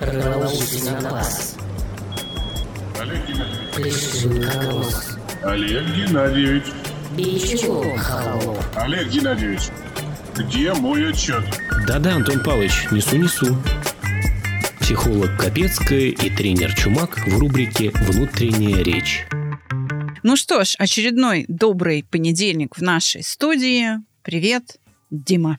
Рванулся на глаз. Олег Геннадьевич. Плешивый колосс. Олег Геннадьевич. Холоп. Олег Геннадьевич. Где мой отчет? Да-да, Антон Павлович, несу-несу. Психолог Капецкая и тренер Чумак в рубрике «Внутренняя речь». Ну что ж, очередной добрый понедельник в нашей студии. Привет, Дима.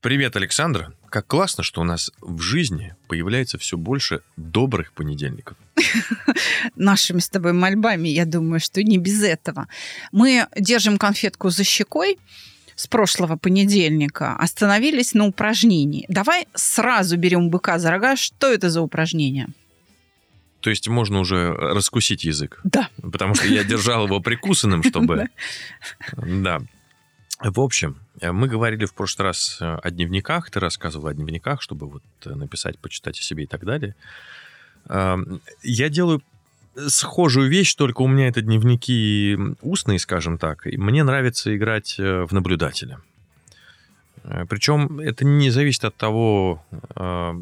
Привет, Александра. Как классно, что у нас в жизни появляется все больше добрых понедельников. Нашими с тобой мольбами, я думаю, что не без этого. Мы держим конфетку за щекой с прошлого понедельника, остановились на упражнении. Давай сразу берем быка за рога. Что это за упражнение? То есть можно уже раскусить язык. Да. Потому что я держал его прикусанным, чтобы... Да. В общем, мы говорили в прошлый раз о дневниках, ты рассказывал о дневниках, чтобы вот написать, почитать о себе и так далее. Я делаю схожую вещь, только у меня это дневники устные, скажем так. И мне нравится играть э, в наблюдателя. Э, Причем это не зависит от того, э,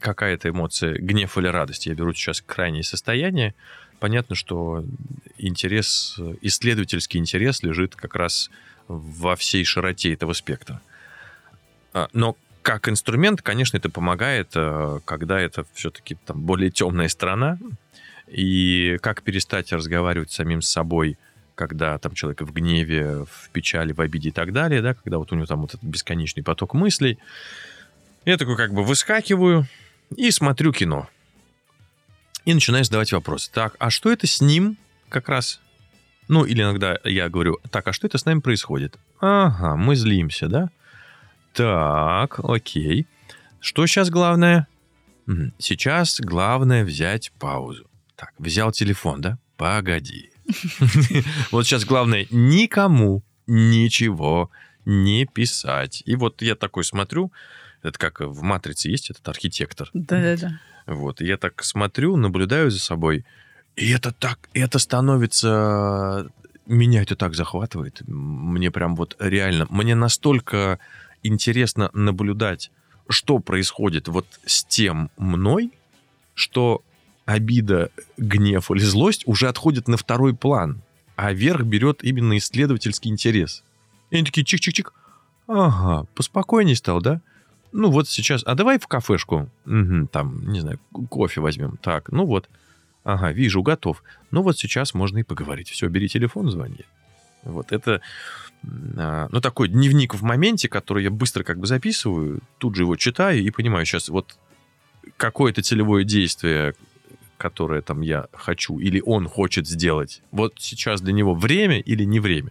какая это эмоция, гнев или радость. Я беру сейчас крайнее состояние. Понятно, что интерес, исследовательский интерес лежит как раз во всей широте этого спектра. А, Но как инструмент, конечно, это помогает, э, когда это все-таки там более темная сторона, и как перестать разговаривать с самим собой, когда там человек в гневе, в печали, в обиде и так далее, да, когда вот у него там вот этот бесконечный поток мыслей. Я такой как бы выскакиваю и смотрю кино. И начинаю задавать вопросы. Так, а что это с ним как раз? Ну, или иногда я говорю, так, а что это с нами происходит? Ага, мы злимся, да? Так, окей. Что сейчас главное? Сейчас главное взять паузу. Так, взял телефон, да? Погоди. Вот сейчас главное никому ничего не писать. И вот я такой смотрю, это как в «Матрице» есть этот архитектор. Да-да-да. Вот, я так смотрю, наблюдаю за собой, и это так, это становится... Меня это так захватывает. Мне прям вот реально... Мне настолько интересно наблюдать, что происходит вот с тем мной, что обида, гнев или злость уже отходят на второй план, а верх берет именно исследовательский интерес. И они такие чик-чик-чик. Ага, поспокойней стал, да? Ну вот сейчас, а давай в кафешку, Мгм, там, не знаю, кофе возьмем. Так, ну вот, ага, вижу, готов. Ну вот сейчас можно и поговорить. Все, бери телефон, звони. Вот это, а, ну такой дневник в моменте, который я быстро как бы записываю, тут же его читаю и понимаю сейчас вот какое-то целевое действие, которое там я хочу или он хочет сделать. Вот сейчас для него время или не время.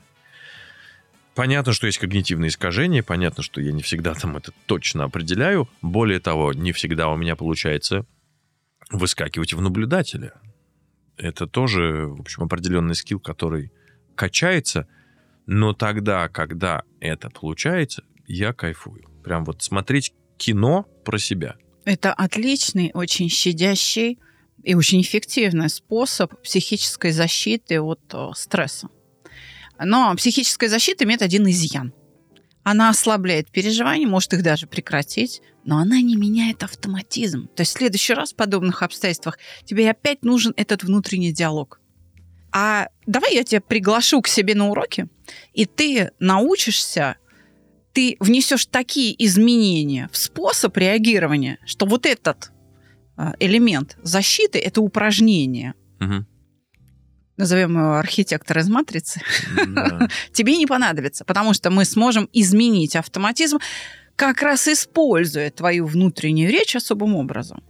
Понятно, что есть когнитивные искажения, понятно, что я не всегда там это точно определяю. Более того, не всегда у меня получается выскакивать в наблюдателя. Это тоже, в общем, определенный скилл, который качается, но тогда, когда это получается, я кайфую. Прям вот смотреть кино про себя. Это отличный, очень щадящий и очень эффективный способ психической защиты от э, стресса. Но психическая защита имеет один изъян. Она ослабляет переживания, может их даже прекратить, но она не меняет автоматизм. То есть в следующий раз в подобных обстоятельствах тебе опять нужен этот внутренний диалог. А давай я тебя приглашу к себе на уроки, и ты научишься, ты внесешь такие изменения в способ реагирования, что вот этот а, элемент защиты – это упражнение. Мгм. Назовем его архитектор из матрицы. Да. Тебе не понадобится, потому что мы сможем изменить автоматизм, как раз используя твою внутреннюю речь особым образом.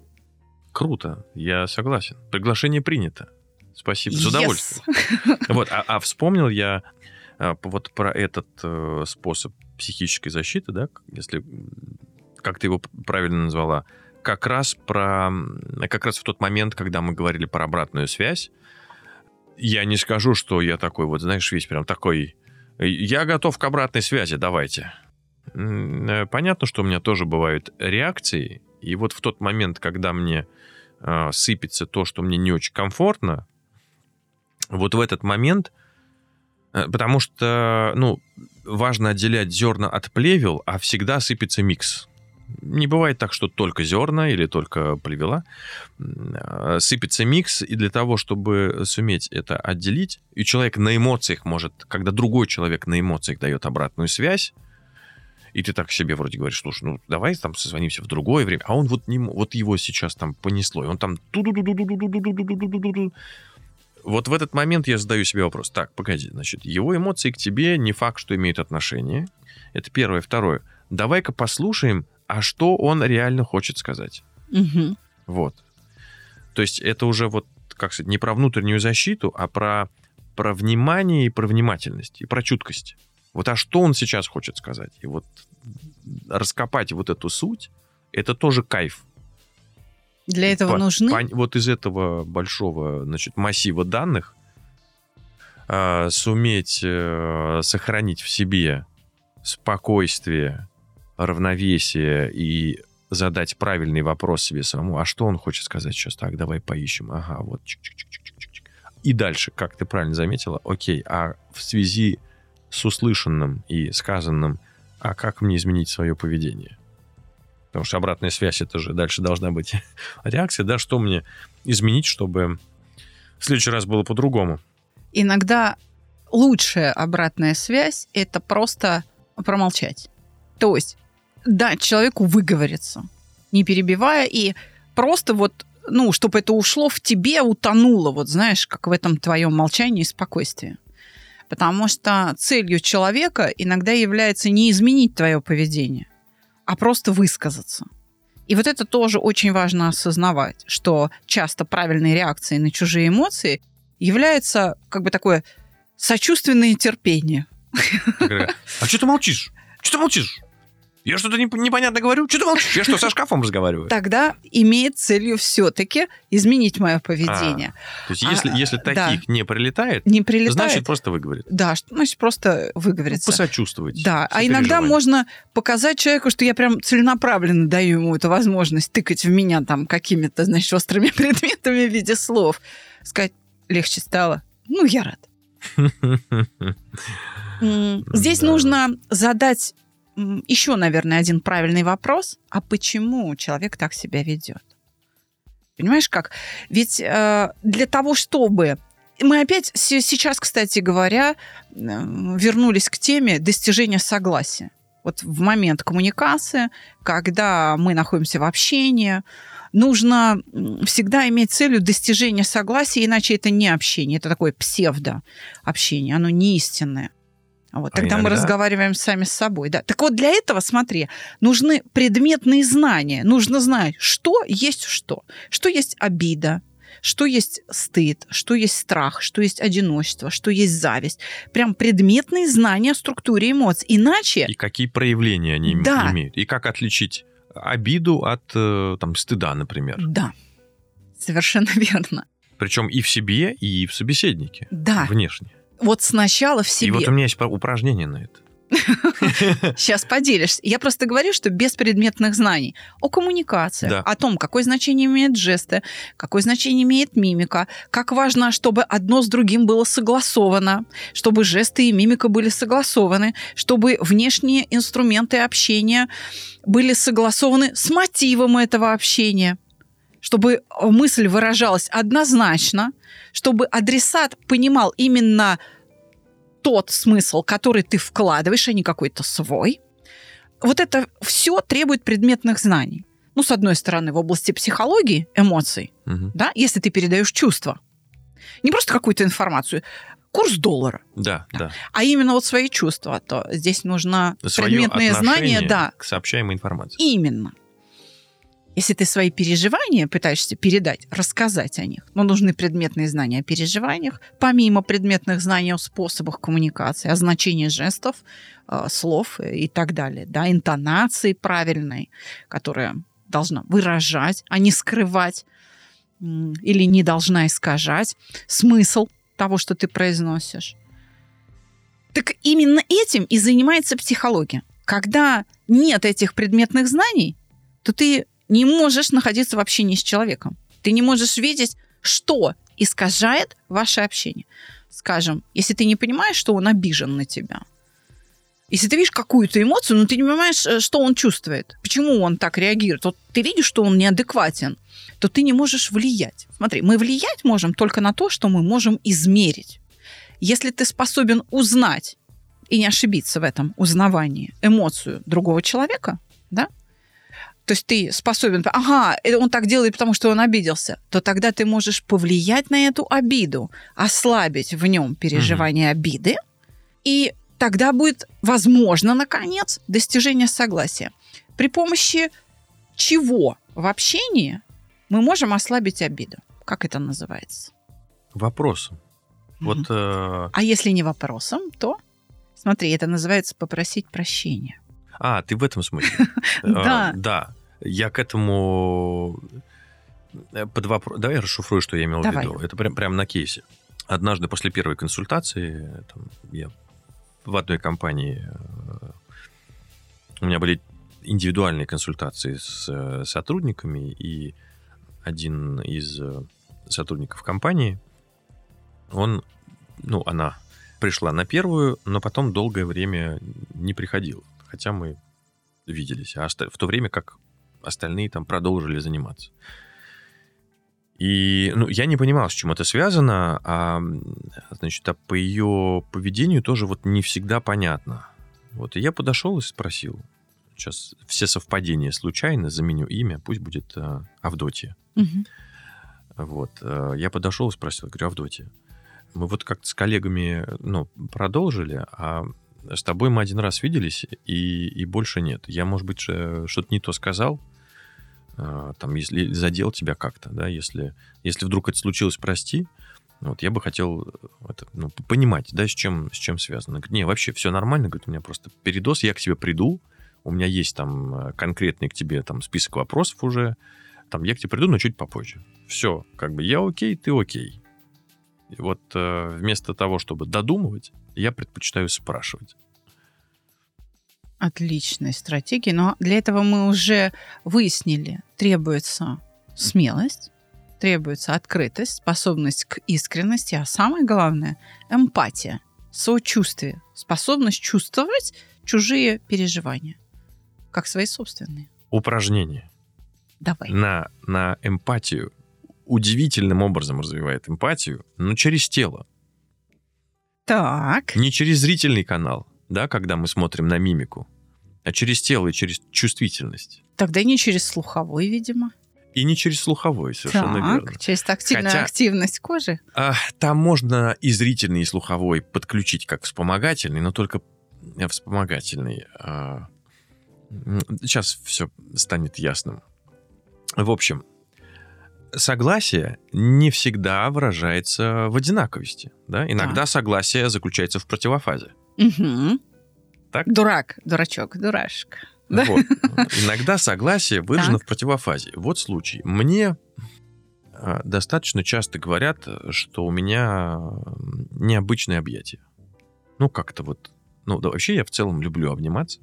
Круто, я согласен. Приглашение принято. Спасибо, с Yes. удовольствием. Вот, а, а вспомнил я а, вот про этот э, способ психической защиты, да, если как ты его правильно назвала, как раз про как раз в тот момент, когда мы говорили про обратную связь, я не скажу, что я такой вот, знаешь, весь прям такой. Я готов к обратной связи, давайте. Э, Понятно, что у меня тоже бывают реакции, и вот в тот момент, когда мне э, сыпется то, что мне не очень комфортно, вот в этот момент, э, потому что, ну, важно отделять зерна от плевел, а всегда сыпется микс. Не бывает так, что только зерна или только плевела. Э, сыпется микс, и для того, чтобы суметь это отделить, и человек на эмоциях может, когда другой человек на эмоциях дает обратную связь, и ты так себе вроде говоришь, слушай, ну давай там созвонимся в другое время, а он вот, не, вот его сейчас там понесло, и он там... Вот в этот момент я задаю себе вопрос, так, погоди, значит, его эмоции к тебе не факт, что имеют отношение, это первое. Второе, давай-ка послушаем, а что он реально хочет сказать. Мгм. Вот. То есть это уже вот, как сказать, не про внутреннюю защиту, а про, про внимание и про внимательность, и про чуткость. Вот а что он сейчас хочет сказать? И вот раскопать вот эту суть, это тоже кайф. Для этого По- нужны... пон- Вот из этого большого значит, массива данных а, суметь э, сохранить в себе спокойствие, равновесие и задать правильный вопрос себе самому. А что он хочет сказать сейчас? Так, давай поищем. Ага, вот. чик-чик-чик-чик-чик. И дальше, как ты правильно заметила, окей, а в связи с услышанным и сказанным, а как мне изменить свое поведение? Потому что обратная связь, это же дальше должна быть реакция, да, что мне изменить, чтобы в следующий раз было по-другому. Иногда лучшая обратная связь – это просто промолчать. То есть дать человеку выговориться, не перебивая, и просто вот, ну, чтобы это ушло в тебе, утонуло, вот знаешь, как в этом твоем молчании и спокойствии. Потому что целью человека иногда является не изменить твое поведение, а просто высказаться. И вот это тоже очень важно осознавать, что часто правильной реакцией на чужие эмоции является как бы такое сочувственное терпение. А что ты молчишь? Что ты молчишь? Я что-то не- непонятно говорю? Что ты молчишь? Я что, со шкафом разговариваю? То Тогда имеет целью все-таки изменить мое поведение. есть, если, А, если да. таких не прилетает, Не прилетает. значит, просто выговорит. Да, значит просто Ну, выговориться. посочувствовать. Да, а иногда можно показать человеку, что я прям целенаправленно даю ему эту возможность тыкать в меня там какими-то, значит, острыми предметами в виде слов. Сказать, легче стало. Ну, я рад. Здесь Да. нужно задать еще, наверное, один правильный вопрос. А почему человек так себя ведет? Понимаешь как? Ведь э, для того, чтобы... Мы опять се- сейчас, кстати говоря, вернулись к теме достижения согласия. Вот в момент коммуникации, когда мы находимся в общении, нужно всегда иметь целью достижения согласия, иначе это не общение, это такое псевдо-общение, оно не истинное. Вот, А тогда мы иногда- разговариваем сами с собой. Да. Так вот, для этого, смотри, нужны предметные знания. Нужно знать, что есть что. Что есть обида, что есть стыд, что есть страх, что есть одиночество, что есть зависть. Прям предметные знания о структуре эмоций. Иначе И какие проявления они Да. имеют. И как отличить обиду от э, там, стыда, например. Да, совершенно верно. Причем и в себе, и в собеседнике. Да, Внешне. Вот сначала в И себе. вот у меня есть упражнение на это. Сейчас поделишься. Я просто говорю, что без предметных знаний о коммуникации, Да. о том, какое значение имеют жесты, какое значение имеет мимика, как важно, чтобы одно с другим было согласовано, чтобы жесты и мимика были согласованы, чтобы внешние инструменты общения были согласованы с мотивом этого общения чтобы мысль выражалась однозначно, чтобы адресат понимал именно тот смысл, который ты вкладываешь, а не какой-то свой. Вот это все требует предметных знаний. Ну, с одной стороны, в области психологии, эмоций, Мгм. да, если ты передаешь чувства. Не просто какую-то информацию, курс доллара, Да, да. а именно вот свои чувства, то здесь нужно Своё предметные знания, да, к сообщаемой информации. Именно. Если ты свои переживания пытаешься передать, рассказать о них, но нужны предметные знания о переживаниях, помимо предметных знаний о способах коммуникации, о значении жестов, э, слов и так далее, да, интонации правильной, которая должна выражать, а не скрывать или не должна искажать смысл того, что ты произносишь. Так именно этим и занимается психология. Когда нет этих предметных знаний, то ты не можешь находиться в общении с человеком. Ты не можешь видеть, что искажает ваше общение. Скажем, если ты не понимаешь, что он обижен на тебя, Если ты видишь какую-то эмоцию, но ты не понимаешь, э, что он чувствует, почему он так реагирует, вот ты видишь, что он неадекватен, то ты не можешь влиять. Смотри, мы влиять можем только на то, что мы можем измерить. Если ты способен узнать и не ошибиться в этом узнавании эмоцию другого человека, да, то есть ты способен, ага, это он так делает, потому что он обиделся, то тогда ты можешь повлиять на эту обиду, ослабить в нем переживание обиды, и тогда будет возможно, наконец, достижение согласия. При помощи чего в общении мы можем ослабить обиду? Как это называется? Вопросом. Вот Мгм. э, А если не вопросом, то, смотри, это называется попросить прощения. А, ты в этом смысле? Да. А, Да. Я к этому э, под вопрос... Давай я расшифрую, что я имел в виду. Это прям, прям на кейсе. Однажды после первой консультации там, я в одной компании э, у меня были индивидуальные консультации с э, сотрудниками, и один из э, сотрудников компании, он, ну, она пришла на первую, но потом долгое время не приходила. Хотя мы виделись. А в то время как остальные там продолжили заниматься. И ну, я не понимал, с чем это связано, а, значит, а по ее поведению тоже вот не всегда понятно. Вот, и я подошел и спросил. Сейчас все совпадения случайно, заменю имя, пусть будет э, Авдотья. Мгм. Вот. э, Я подошел и спросил, говорю, Авдотья, мы вот как-то с коллегами, ну, продолжили, а с тобой мы один раз виделись, и, и больше нет. Я, может быть, что-то не то сказал, э, там, если задел тебя как-то, да, если, если вдруг это случилось, прости. Вот, я бы хотел э, это, ну, понимать, да, с чем, с чем связано. Говорит, не, вообще все нормально, говорит, у меня просто передоз, я к тебе приду, у меня есть там э, конкретный к тебе там список вопросов уже, там я к тебе приду, но чуть попозже. Все, как бы я окей, ты окей. И вот э, вместо того, чтобы додумывать, я предпочитаю спрашивать. Отличная стратегия. Но для этого мы уже выяснили, требуется смелость, требуется открытость, способность к искренности, а самое главное – эмпатия, сочувствие, способность чувствовать чужие переживания, как свои собственные. Упражнение Давай. на, на эмпатию удивительным образом развивает эмпатию, но через тело, Так. не через зрительный канал, да, когда мы смотрим на мимику, а через тело и через чувствительность. Тогда не через слуховой, видимо. И не через слуховой, совершенно так, верно. через тактильную Хотя- активность кожи. А, там можно и зрительный, и слуховой подключить как вспомогательный, но только э, вспомогательный. а, Сейчас все станет ясным. В общем, согласие не всегда выражается в одинаковости. Да? Иногда согласие заключается в противофазе. Мгм. Так? Дурак, дурачок, дурашка. Да? Вот. Иногда согласие выражено Так. в противофазе. Вот случай. Мне а, достаточно часто говорят, что у меня м, необычные объятия. Ну, как-то вот... Ну, да, вообще я в целом люблю обниматься.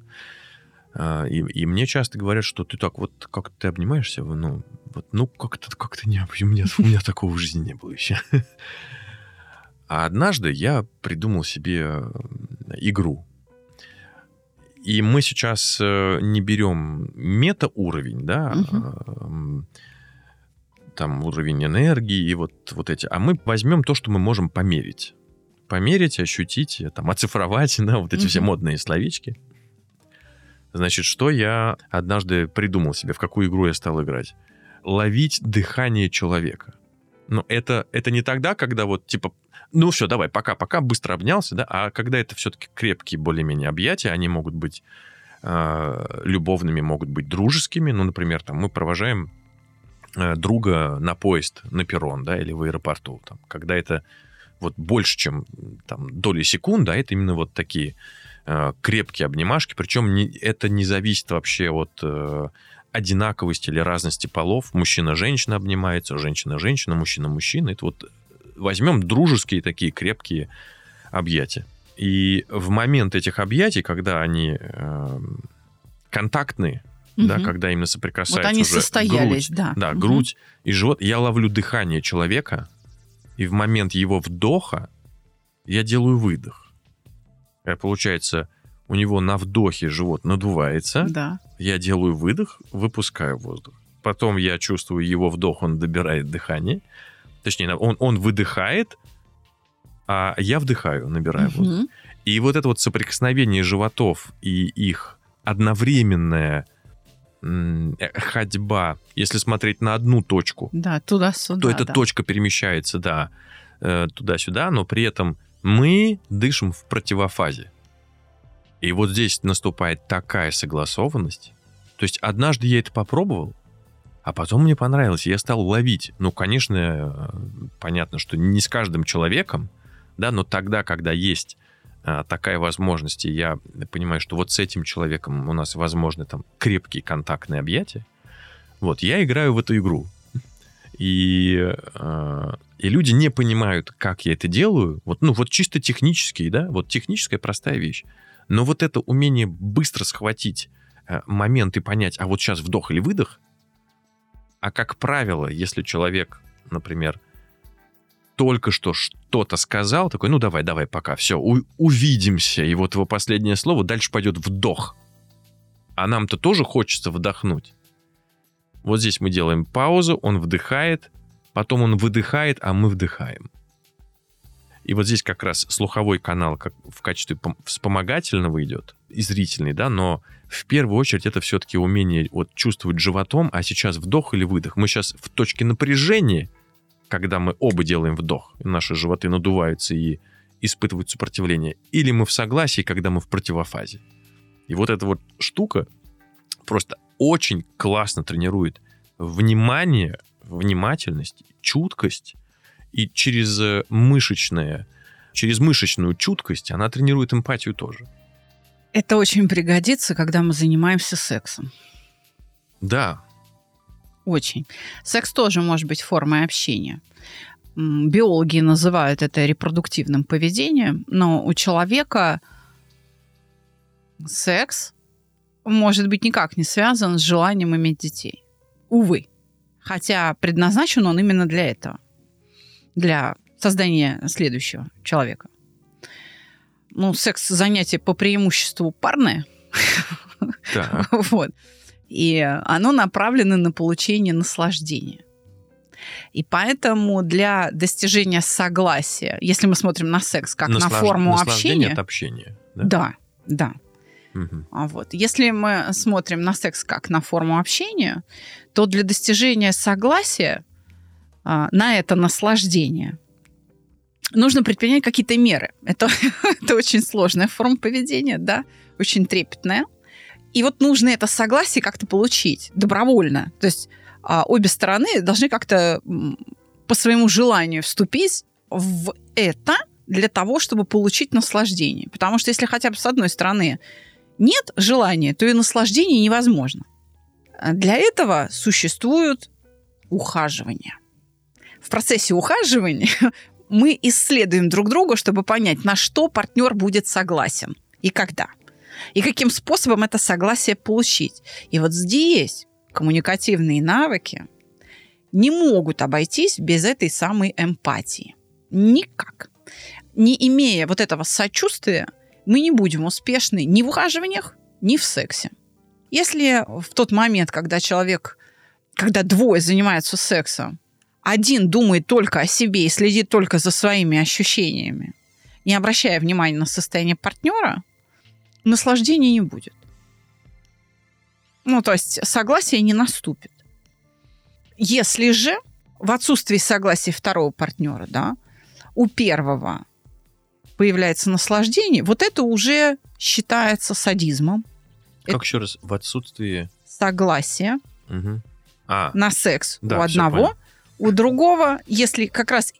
А, И, и мне часто говорят, что ты так вот, как ты обнимаешься, ну, вот, ну как-то как необычно. У меня, у меня такого в жизни не было еще. А однажды я придумал себе м, игру. И мы сейчас э, не берем мета-уровень, да, эм, там уровень энергии и вот, вот эти, а мы возьмем то, что мы можем померить. Померить, ощутить, э, там, оцифровать, да, вот эти все Мгм. модные словечки. Значит, что я однажды придумал себе, в какую игру я стал играть? Ловить дыхание человека. Но это, это не тогда, когда вот, типа, ну все, давай, пока-пока, быстро обнялся, да, а когда это все-таки крепкие более-менее объятия, они могут быть э, любовными, могут быть дружескими. Ну, например, там мы провожаем э, друга на поезд, на перрон, да, или в аэропорту. Там, когда это вот больше, чем там, доли секунды, а это именно вот такие крепкие обнимашки. Причем не, это не зависит вообще от э, одинаковости или разности полов. Мужчина-женщина обнимается, женщина-женщина, мужчина-мужчина. Это вот возьмем дружеские такие крепкие объятия. И в момент этих объятий, когда они э, контактные, да, Мгм. когда именно Вот соприкасаются они уже состоялись, грудь, да. да, Мгм. грудь и живот, я ловлю дыхание человека, и в момент его вдоха я делаю выдох. И получается, у него на вдохе живот надувается, Да. я делаю выдох, выпускаю воздух. Потом я чувствую его вдох, он добирает дыхание. Точнее, он, он выдыхает, а я вдыхаю, набираю воздух. Мгм. И вот это вот соприкосновение животов и их одновременная э, ходьба, если смотреть на одну точку, Да, туда-сюда. то эта да. точка перемещается, да, э, туда-сюда, но при этом мы дышим в противофазе. И вот здесь наступает такая согласованность. То есть однажды я это попробовал, а потом мне понравилось, я стал ловить. Ну, конечно, э, понятно, что не с каждым человеком, да, но тогда, когда есть а, такая возможность, и я понимаю, что вот с этим человеком у нас возможны там крепкие контактные объятия, вот, я играю в эту игру. И, э, и люди не понимают, как я это делаю. Вот, ну, вот чисто технически, да, вот техническая простая вещь. Но вот это умение быстро схватить э, момент и понять, а вот сейчас вдох или выдох, а как правило, если человек, например, только что что-то сказал, такой, ну давай, давай, пока, все, у- увидимся, и вот его последнее слово, дальше пойдет вдох. А нам-то тоже хочется вдохнуть. Вот здесь мы делаем паузу, он вдыхает, потом он выдыхает, а мы вдыхаем. И вот здесь как раз слуховой канал как в качестве пом- вспомогательного идет, и зрительный, да, но в первую очередь это все-таки умение вот чувствовать животом, а сейчас вдох или выдох. Мы сейчас в точке напряжения, когда мы оба делаем вдох, наши животы надуваются и испытывают сопротивление, или мы в согласии, когда мы в противофазе. И вот эта вот штука просто очень классно тренирует внимание, внимательность, чуткость, и через э, мышечное, через мышечную чуткость она тренирует эмпатию тоже. Это очень пригодится, когда мы занимаемся сексом. Да, Очень. Секс тоже может быть формой общения. Биологи называют это репродуктивным поведением, но у человека секс может быть никак не связан с желанием иметь детей. Увы. Хотя предназначен он именно для этого. Для создания следующего человека. Ну, секс занятие по преимуществу парное. да. Вот. И оно направлено на получение наслаждения. И поэтому для достижения согласия, если мы смотрим на секс как на Наслаж- форму наслаждение общения, от общения. Да. да, да. А вот. Если мы смотрим на секс как на форму общения, то для достижения согласия а, на это наслаждение нужно предпринять какие-то меры. Это, это очень сложная форма поведения, да, очень трепетная. И вот нужно это согласие как-то получить добровольно. То есть а, обе стороны должны как-то по своему желанию вступить в это для того, чтобы получить наслаждение. Потому что если хотя бы с одной стороны нет желания, то и наслаждение невозможно. А Для этого существуют ухаживания. В процессе ухаживания мы исследуем друг друга, чтобы понять, на что партнер будет согласен и когда. И каким способом это согласие получить. И вот здесь коммуникативные навыки не могут обойтись без этой самой эмпатии. Никак. Не имея вот этого сочувствия, мы не будем успешны ни в ухаживаниях, ни в сексе. Если в тот момент, когда человек, когда двое занимаются сексом, один думает только о себе и следит только за своими ощущениями, не обращая внимания на состояние партнера, наслаждения не будет. Ну, то есть согласие не наступит. Если же в отсутствии согласия второго партнера, да, у первого появляется наслаждение, вот это уже считается садизмом. Как еще раз, в отсутствии... Согласие Мгм. А, на секс Да, у одного, у другого, если как раз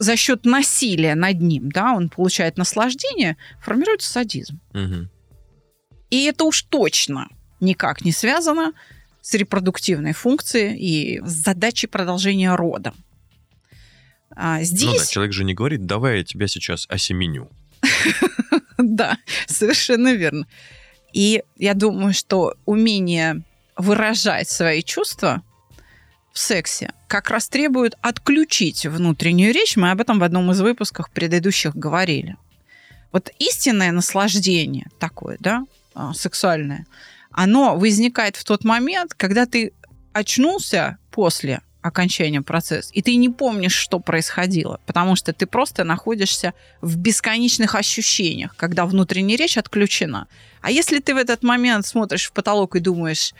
за счет насилия над ним, да, он получает наслаждение, формируется садизм. мгм. И это уж точно никак не связано с репродуктивной функцией и с задачей продолжения рода. А Ну да, здесь, человек же не говорит, давай я тебя сейчас осеменю. да, совершенно верно. И я думаю, что умение выражать свои чувства в сексе как раз требует отключить внутреннюю речь. Мы об этом в одном из выпусков предыдущих говорили. Вот истинное наслаждение такое, да, а, сексуальное, оно возникает в тот момент, когда ты очнулся после окончания процесса, и ты не помнишь, что происходило, потому что ты просто находишься в бесконечных ощущениях, когда внутренняя речь отключена. А если ты в этот момент смотришь в потолок и думаешь,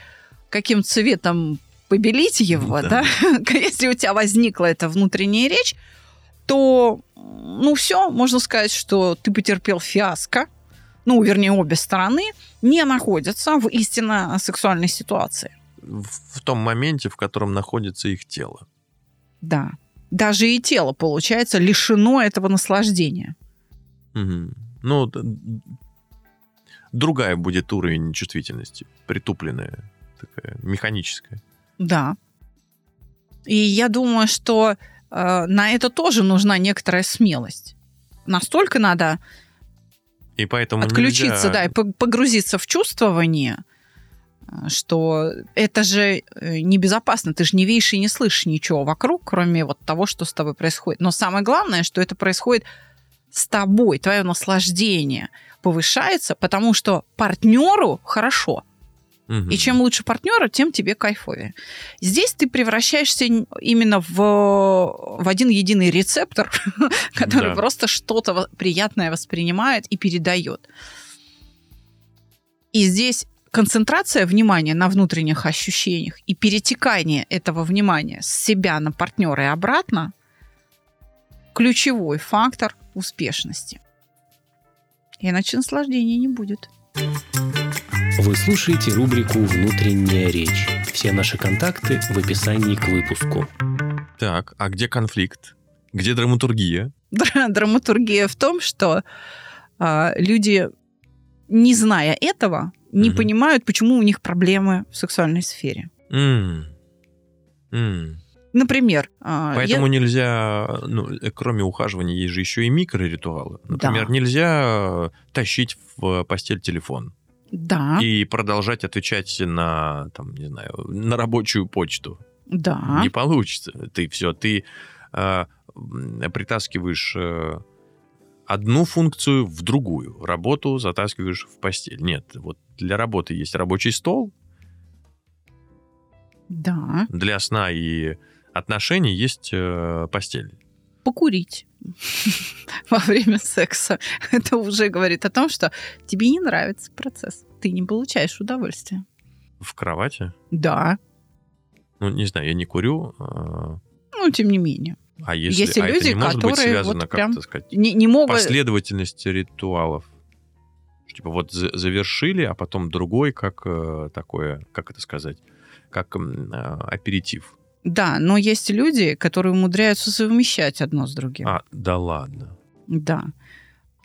каким цветом побелить его, Да. да, если у тебя возникла эта внутренняя речь, то, ну, все, можно сказать, что ты потерпел фиаско, ну, вернее, обе стороны не находятся в истинно сексуальной ситуации. В том моменте, в котором находится их тело. Да. Даже и тело, получается, лишено этого наслаждения. Мгм. Ну, другая будет уровень чувствительности, притупленная, такая механическая. Да. И я думаю, что э, на это тоже нужна некоторая смелость. Настолько надо И поэтому отключиться, нельзя- да, и по- погрузиться в чувствование, что это же э, небезопасно. Ты же не видишь и не слышишь ничего вокруг, кроме вот того, что с тобой происходит. Но самое главное, что это происходит с тобой, твое наслаждение повышается, потому что партнеру хорошо. И чем лучше партнера, тем тебе кайфовее. Здесь ты превращаешься именно в, в один единый рецептор, который Да. просто что-то приятное воспринимает и передает. И здесь концентрация внимания на внутренних ощущениях и перетекание этого внимания с себя на партнера и обратно ключевой фактор успешности. Иначе наслаждения не будет. Вы слушаете рубрику «Внутренняя речь». Все наши контакты в описании к выпуску. Так, а где конфликт? Где драматургия? Дра- Драматургия в том, что а, люди, не зная этого, не Мгм. понимают, почему у них проблемы в сексуальной сфере. М. М. Например, а, Поэтому я- нельзя, ну, э, кроме ухаживания, есть же еще и микроритуалы. Например, Да. нельзя тащить в постель телефон да, и продолжать отвечать на, там, не знаю, на рабочую почту. да, Не получится. Ты все, ты э, притаскиваешь э, одну функцию в другую. Работу затаскиваешь в постель. Нет, вот для работы есть рабочий стол, да, для сна и отношений есть э, постель. покурить во время секса. Это уже говорит о том, что тебе не нравится процесс. Ты не получаешь удовольствия. В кровати. Да, Ну, не знаю, я не курю. э, ну, тем не менее. А если Есть и а это люди, не может быть которые связано, вот как прям так сказать, Не, не могут... последовательность ритуалов? Типа вот за- завершили, а потом другой, как э, такое, как это сказать, как э, аперитив. Да, но есть люди, которые умудряются совмещать одно с другим. А, да ладно. Да.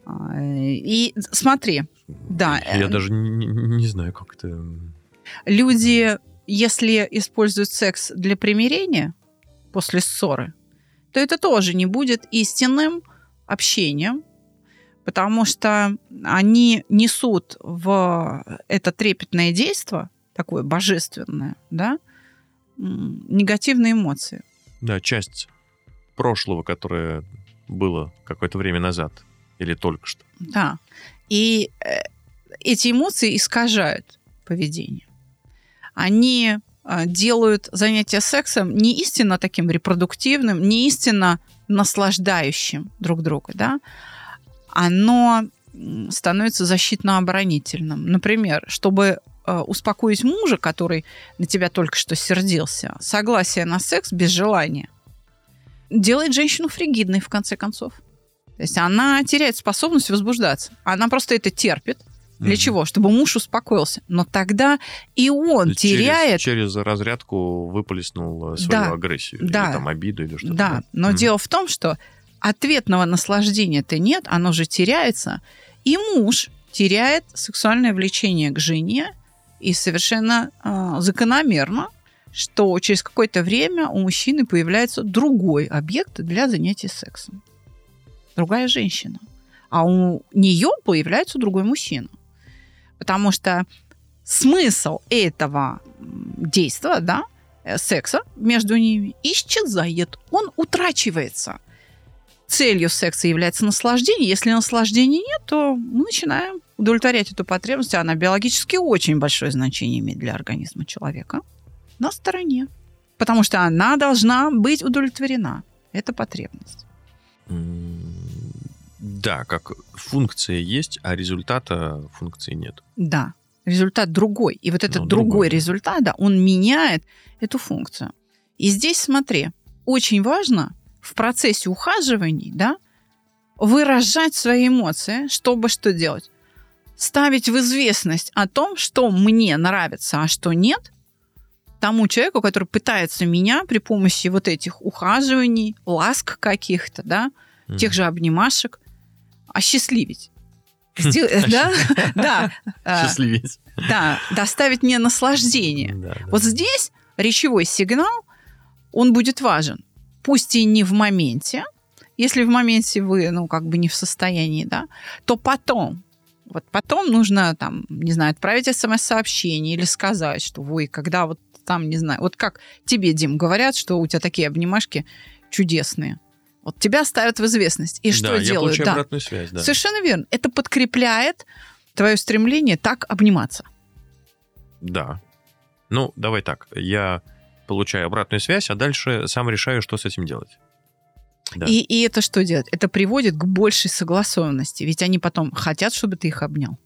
А, И смотри, да, Я э, даже не- не знаю, как это... люди, если используют секс для примирения после ссоры, то это тоже не будет истинным общением, потому что они несут в это трепетное действие, такое божественное, да, негативные эмоции. Да, часть прошлого, которое было какое-то время назад. Или только что. Да. И э, эти эмоции искажают поведение. Они делают занятие сексом не истинно таким репродуктивным, не истинно наслаждающим друг друга, да, оно становится защитно-оборонительным. Например, чтобы э, успокоить мужа, который на тебя только что сердился, согласие на секс без желания делает женщину фригидной, в конце концов. То есть она теряет способность возбуждаться. Она просто это терпит. Для Мгм. чего? Чтобы муж успокоился. Но тогда и он через- теряет... Через, разрядку выплеснул э, свою Да, агрессию. да. Или там обиду, или что-то. Да, но Мгм. дело в том, что ответного наслаждения-то нет, оно же теряется. И муж теряет сексуальное влечение к жене, и совершенно э, закономерно, что через какое-то время у мужчины появляется другой объект для занятия сексом. Другая женщина. А у нее появляется другой мужчина. Потому что смысл этого действия, да, э, секса между ними исчезает. Он утрачивается. целью секса является наслаждение. Если наслаждения нет, то мы начинаем удовлетворять эту потребность. Она биологически очень большое значение имеет для организма человека. На стороне. Потому что она должна быть удовлетворена. Это потребность. Да, как функция есть, а результата функции нет. Да, результат другой. И вот этот Ну, другой, другой, результат, да, он меняет эту функцию. И здесь, смотри, очень важно в процессе ухаживаний, да, выражать свои эмоции, чтобы что делать? Ставить в известность о том, что мне нравится, а что нет, тому человеку, который пытается меня при помощи вот этих ухаживаний, ласк каких-то, да, Мгм. тех же обнимашек, осчастливить. Сдел- Да, да, а, Счастливец. да, доставить мне наслаждение. Да, да. Вот здесь речевой сигнал, он будет важен. Пусть и не в моменте, если в моменте вы, ну, как бы не в состоянии, да, то потом, вот потом нужно, там, не знаю, отправить смс-сообщение или сказать, что вы, когда вот там, не знаю, вот как тебе, Дим, говорят, что у тебя такие обнимашки чудесные. Вот тебя ставят в известность. И что да, я делают? получаю Да. обратную связь, да. Совершенно верно. Это подкрепляет твое стремление так обниматься. Да. Ну, давай так. Я получаю обратную связь, а дальше сам решаю, что с этим делать. Да. И, и это что делает? Это приводит к большей согласованности. Ведь они потом хотят, чтобы ты их обнял.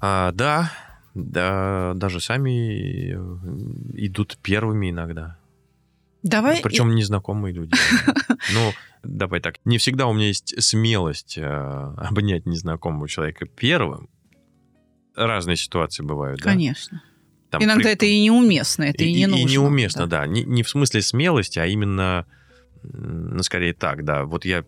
А, да, да, даже сами э, идут первыми иногда. Давай. Причем незнакомые люди. Ну, давай так. Не всегда у меня есть смелость э, обнять незнакомого человека первым. Разные ситуации бывают, да? Конечно. Там Иногда при- это и неуместно, это и, не нужно. неуместно, да. да. Не, не в смысле смелости, а именно, ну, скорее так, да. Вот я,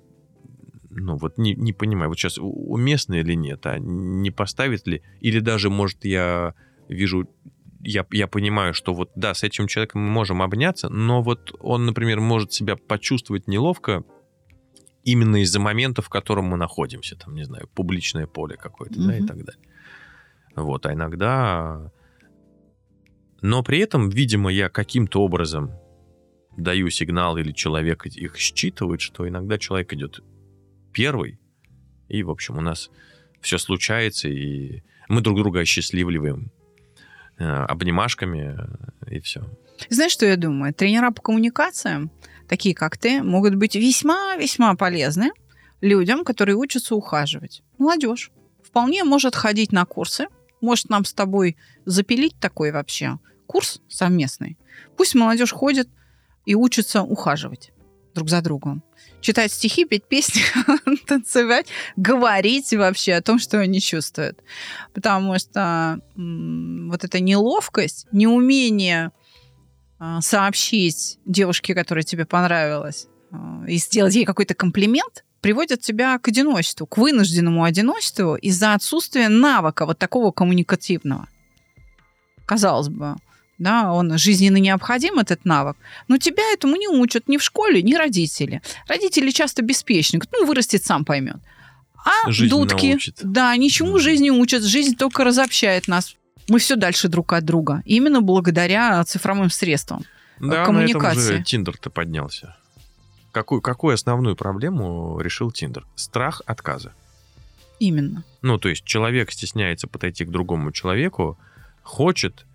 ну, вот не, не понимаю, вот сейчас уместно или нет, а не поставит ли, или даже, может, я вижу, я, я понимаю, что вот, да, с этим человеком мы можем обняться, но вот он, например, может себя почувствовать неловко именно из-за момента, в котором мы находимся, там, не знаю, публичное поле какое-то, да, и так далее. Вот, а иногда... Но при этом, видимо, я каким-то образом даю сигнал или человек их считывает, что иногда человек идет первый, и, в общем, у нас все случается, и мы друг друга осчастливливаем обнимашками, э, и все. Знаешь, что я думаю? Тренера по коммуникациям, такие как ты, могут быть весьма-весьма полезны людям, которые учатся ухаживать. Молодежь вполне может ходить на курсы, может нам с тобой запилить такой вообще курс совместный. Пусть молодежь ходит и учится ухаживать друг за другом. Читать стихи, петь песни, танцевать, говорить вообще о том, что они чувствуют. Потому что вот эта неловкость, неумение а, сообщить девушке, которая тебе понравилась, а, и сделать ей какой-то комплимент, приводит тебя к одиночеству, к вынужденному одиночеству из-за отсутствия навыка вот такого коммуникативного. Казалось бы, да, он жизненно необходим, этот навык, но тебя этому не учат ни в школе, ни родители. Родители часто беспечны, ну, вырастет, сам поймет. А Жизнь дудки, научит. да, ничему Мгм. жизни учат, жизнь только разобщает нас. Мы все дальше друг от друга, именно благодаря цифровым средствам. Да, коммуникации. на этом же Тиндер-то поднялся. Какую, какую основную проблему решил Тиндер? Страх отказа. Именно. Ну, то есть человек стесняется подойти к другому человеку, хочет,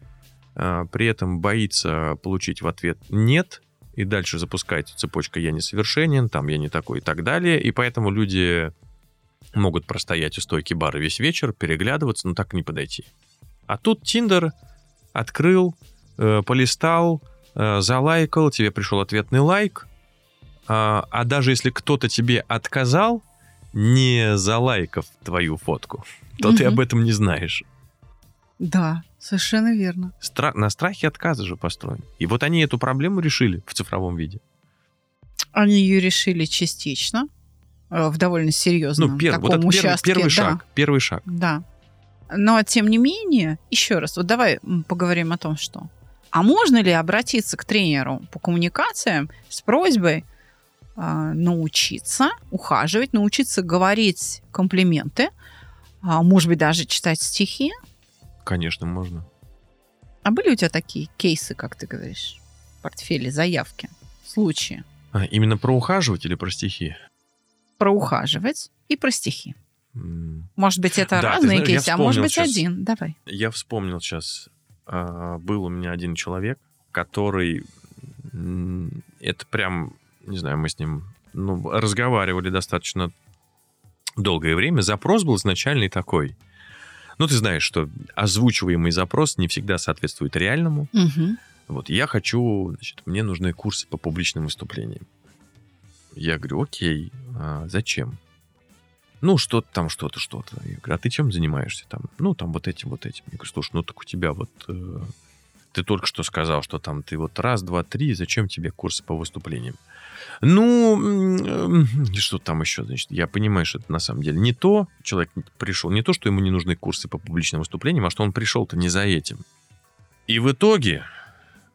при этом боится получить в ответ «нет», и дальше запускается цепочка «я несовершенен», там «я не такой» и так далее, и поэтому люди могут простоять у стойки бара весь вечер, переглядываться, но так не подойти. А тут Тиндер открыл, э, полистал, э, залайкал, тебе пришел ответный лайк, а, а даже если кто-то тебе отказал, не залайкав твою фотку, то ты Мгм. об этом не знаешь. Да, совершенно верно. Стра- на страхе отказа же построен. И вот они эту проблему решили в цифровом виде. Они ее решили частично, э, в довольно серьезном Ну, пер- вот таком это первый, участке. первый да, шаг. Первый шаг. Да. Но, тем не менее, еще раз, вот давай поговорим о том, что... А можно ли обратиться к тренеру по коммуникациям с просьбой а, научиться ухаживать, научиться говорить комплименты, а, может быть, даже читать стихи? Конечно, можно. А были у тебя такие кейсы, как ты говоришь, в портфеле, заявки, случаи? А, именно про ухаживать или про стихи? про ухаживать и про стихи. М, Может быть, это Да, разные знаешь, кейсы, а может быть, щас. один. Давай. Я вспомнил сейчас, а, был у меня один человек, который, это прям, не знаю, мы с ним ну, разговаривали достаточно долгое время. Запрос был изначальный такой. Ну, ты знаешь, что озвучиваемый запрос не всегда соответствует реальному. Мгм. Вот я хочу, значит, мне нужны курсы по публичным выступлениям. Я говорю, окей, а зачем? Ну, что-то там, что-то, что-то. Я говорю, а ты чем занимаешься там? Ну, там вот этим, вот этим. Я говорю, слушай, ну так у тебя вот... э, ты только что сказал, что там ты вот раз, два, три, зачем тебе курсы по выступлениям? Ну, э, что там еще, значит, я понимаю, что это на самом деле не то, человек пришел, не то, что ему не нужны курсы по публичным выступлениям, а что он пришел-то не за этим. И в итоге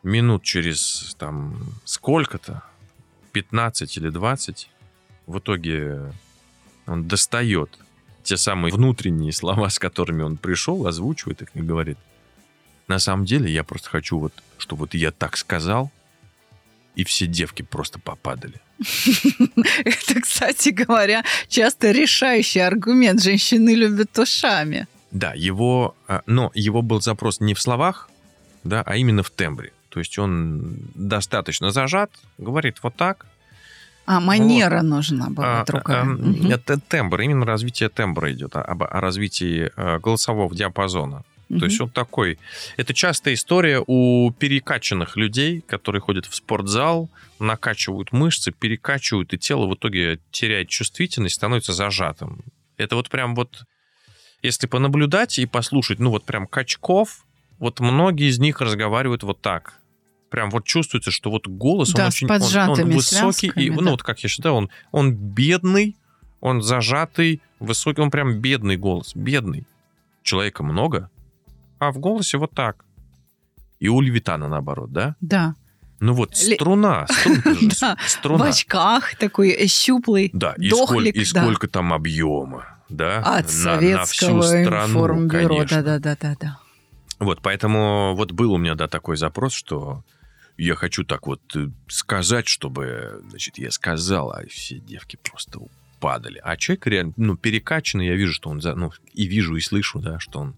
минут через там сколько-то, 15 или 20, в итоге он достает те самые внутренние слова, с которыми он пришел, озвучивает их и говорит, на самом деле я просто хочу вот, чтобы вот я так сказал, и все девки просто попадали. Это, кстати говоря, часто решающий аргумент. Женщины любят ушами. Да, его, а, но его был запрос не в словах, да, а именно в тембре. То есть он достаточно зажат, говорит вот так, А манера нужна была А, другая. а, Мгм. Это тембр, именно развитие тембра идет, а- об, о развитии э, голосового диапазона. Мгм. То есть он такой... Это частая история у перекачанных людей, которые ходят в спортзал, накачивают мышцы, перекачивают, и тело в итоге теряет чувствительность, становится зажатым. Это вот прям вот... Если понаблюдать и послушать, ну вот прям качков, вот многие из них разговаривают вот так. Прям вот чувствуется, что вот голос, Да, он очень он- он, высокий, и, ну да. вот как я считаю, он, он бедный, он зажатый, высокий, он прям бедный голос, бедный. Человека много, а в голосе вот так. И у Левитана наоборот, да? Да. Ну вот струна, же, Да, В струна. очках такой э, щуплый. Да, и, сколь- Дохлик, и да. сколько там объема, да? От На- советского на всю страну, информбюро. конечно. Да-да-да-да. Вот, поэтому вот был у меня, да, такой запрос, что я хочу так вот э, сказать, чтобы, значит, я сказал, а все девки просто падали. А человек реально, ну, перекачанный, я вижу, что он, за, ну, и вижу, и слышу, да, что он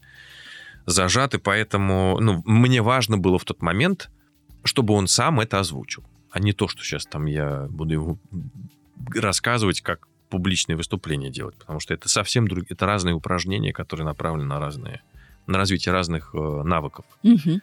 зажат, и поэтому, ну, мне важно было в тот момент, чтобы он сам это озвучил, а не то, что сейчас там я буду ему рассказывать, как публичные выступления делать, потому что это совсем другие, это разные упражнения, которые направлены на разные, на развитие разных э, навыков. Мгм.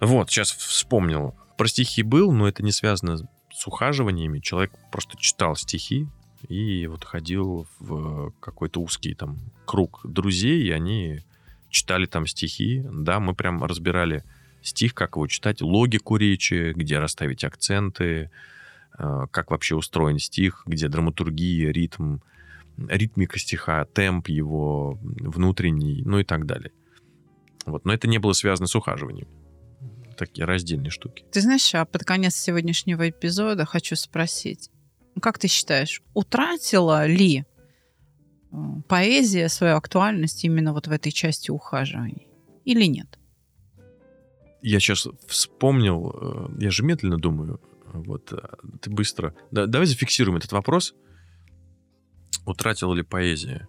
Вот, сейчас вспомнил. Про стихи был, но это не связано с ухаживаниями. Человек просто читал стихи и вот ходил в какой-то узкий там круг друзей, и они читали там стихи. Да, мы прям разбирали стих, как его читать, логику речи, где расставить акценты, э, как вообще устроен стих, где драматургия, ритм, ритмика стиха, темп его внутренний, ну и так далее. Вот. Но это не было связано с ухаживанием. Такие раздельные штуки. Ты знаешь, а под конец сегодняшнего эпизода хочу спросить. Как ты считаешь, утратила ли поэзия свою актуальность именно вот в этой части ухаживаний? Или нет? Я сейчас вспомнил, э, я же медленно думаю, вот э, ты быстро... Да, давай зафиксируем этот вопрос. Утратила ли поэзия?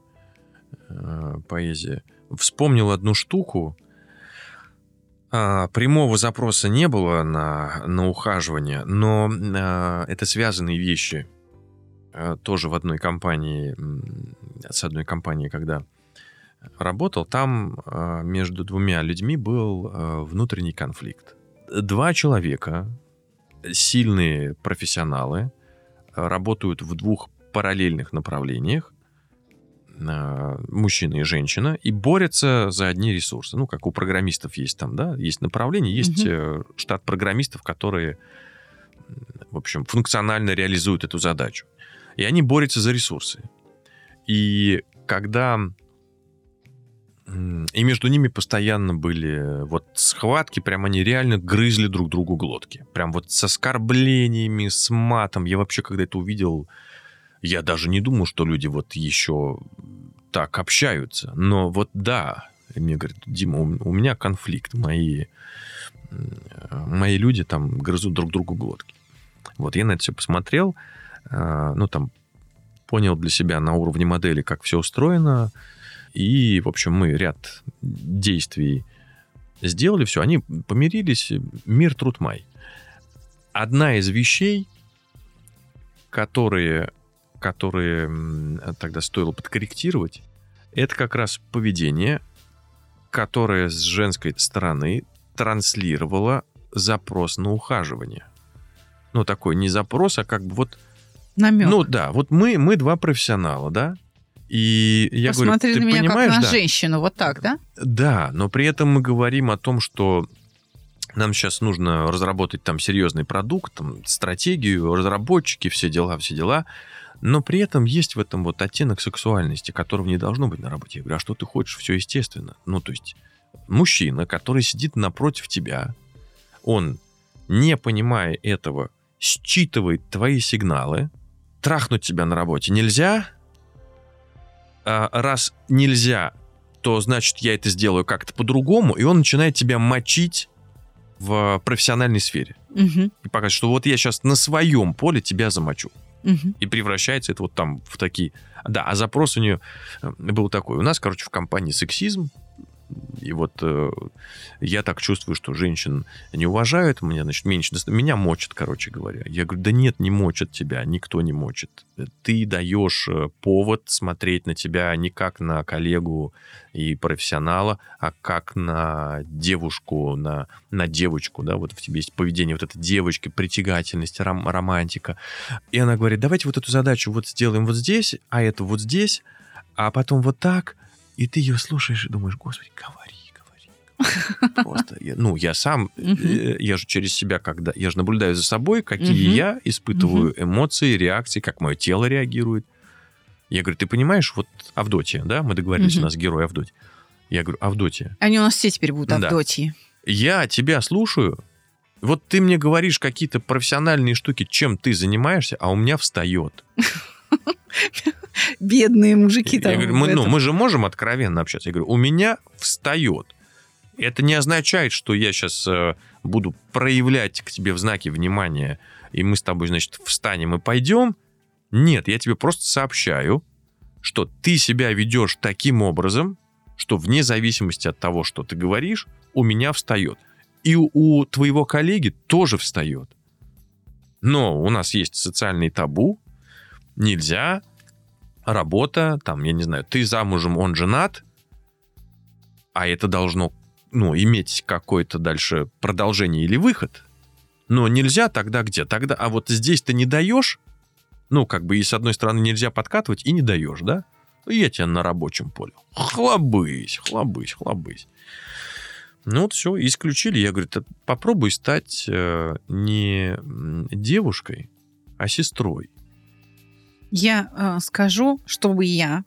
Э, Поэзия. Вспомнил одну штуку. А, прямого запроса не было на, на ухаживание, но а, это связанные вещи. А, тоже в одной компании, с одной компанией, когда работал, там а, между двумя людьми был а, внутренний конфликт. Два человека, сильные профессионалы, работают в двух параллельных направлениях, мужчина и женщина, и борются за одни ресурсы. Ну, как у программистов есть там, да, есть направление, есть э, штат программистов, которые, в общем, функционально реализуют эту задачу. И они борются за ресурсы. И когда... И между ними постоянно были вот схватки, прям они реально грызли друг другу глотки. Прям вот с оскорблениями, с матом. Я вообще, когда это увидел, я даже не думал, что люди вот еще так общаются. Но вот да, мне говорят, Дима, у меня конфликт, мои, м, мои люди там грызут друг другу глотки. Вот я на это все посмотрел, ну там понял для себя на уровне модели, как все устроено. И, в общем, мы ряд действий сделали, все, они помирились, мир, труд, май. Одна из вещей, которые, которые тогда стоило подкорректировать, это как раз поведение, которое с женской стороны транслировало запрос на ухаживание. Ну, такой не запрос, а как бы вот Намек. ну да, вот мы, мы два профессионала, да? И я Посмотри говорю, ты на меня понимаешь, как на да, женщину, вот так, да? да, но при этом мы говорим о том, что нам сейчас нужно разработать там серьезный продукт, там, стратегию, разработчики, все дела, все дела. Но при этом есть в этом вот оттенок сексуальности, которого не должно быть на работе. Я говорю, а что ты хочешь? Все естественно. Ну, то есть мужчина, который сидит напротив тебя, он, не понимая этого, считывает твои сигналы, трахнуть тебя на работе нельзя. А раз нельзя, то значит я это сделаю как-то по-другому, и он начинает тебя мочить в профессиональной сфере. Мгм, И показывает, что вот я сейчас на своем поле тебя замочу. мгм. И превращается это вот там в такие... Да, а запрос у нее э, был такой. У нас, короче, в компании сексизм. И вот э, я так чувствую, что женщин не уважают, меня, значит, меньше... Меня мочат, короче говоря. Я говорю, да нет, не мочат тебя, никто не мочит. Ты даешь э, повод смотреть на тебя не как на коллегу и профессионала, а как на девушку, на, на девочку, да, вот в тебе есть поведение вот этой девочки, притягательность, ром- романтика. И она говорит, давайте вот эту задачу вот сделаем вот здесь, а эту вот здесь, а потом вот так. И ты ее слушаешь и думаешь, господи, говори, говори. говори». Просто, я- ну, я сам, э, я же через себя, когда, я же наблюдаю за собой, какие я испытываю эмоции, реакции, как мое тело реагирует. Я говорю, ты понимаешь, вот Авдотья, да, мы договорились, у нас герой Авдотья. Я говорю, Авдотья, Они у нас все теперь будут Да. Авдотьи. я тебя слушаю, вот ты мне говоришь какие-то профессиональные штуки, чем ты занимаешься, а у меня встает. Бедные мужики там. Я говорю, мы, ну, мы же можем откровенно общаться. Я говорю, у меня встает. Это не означает, что я сейчас буду проявлять к тебе в знаке внимания, и мы с тобой, значит, встанем и пойдем. Нет, я тебе просто сообщаю, что ты себя ведешь таким образом, что вне зависимости от того, что ты говоришь, у меня встает. И у, у твоего коллеги тоже встает. Но у нас есть социальный табу. Нельзя работа, там, я не знаю, ты замужем, он женат, а это должно, ну, иметь какое-то дальше продолжение или выход. Но нельзя тогда где? Тогда, а вот здесь ты не даешь, ну, как бы и с одной стороны нельзя подкатывать, и не даешь, да? Я тебя на рабочем поле. Хлобысь, хлобысь, хлобысь. Ну вот все, исключили. Я говорю, «Ты попробуй стать э, не девушкой, а сестрой. Я э, скажу, что бы я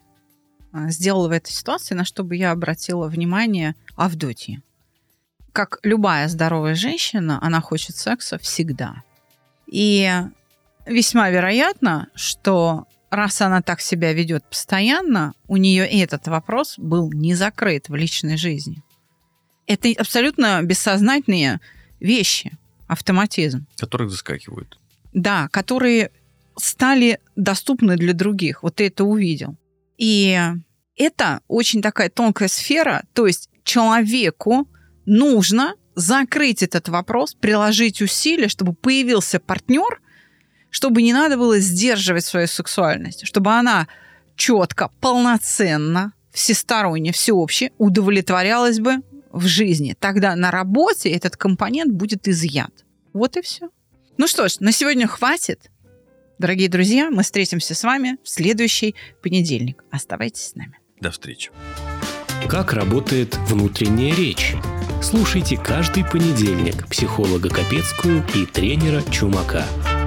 э, сделала в этой ситуации, на что бы я обратила внимание Авдотьи. Как любая здоровая женщина, она хочет секса всегда. И весьма вероятно, что раз она так себя ведет постоянно, у нее этот вопрос был не закрыт в личной жизни. Это абсолютно бессознательные вещи, автоматизм. Которых заскакивают. Да, которые стали доступны для других. Вот ты это увидел. И это очень такая тонкая сфера. То есть человеку нужно закрыть этот вопрос, приложить усилия, чтобы появился партнер, чтобы не надо было сдерживать свою сексуальность, чтобы она четко, полноценно, всесторонне, всеобще удовлетворялась бы в жизни. Тогда на работе этот компонент будет изъят. Вот и все. Ну что ж, на сегодня хватит. Дорогие друзья, мы встретимся с вами в следующий понедельник. Оставайтесь с нами. До встречи. Как работает внутренняя речь? Слушайте каждый понедельник психолога Капецкую и тренера Чумака –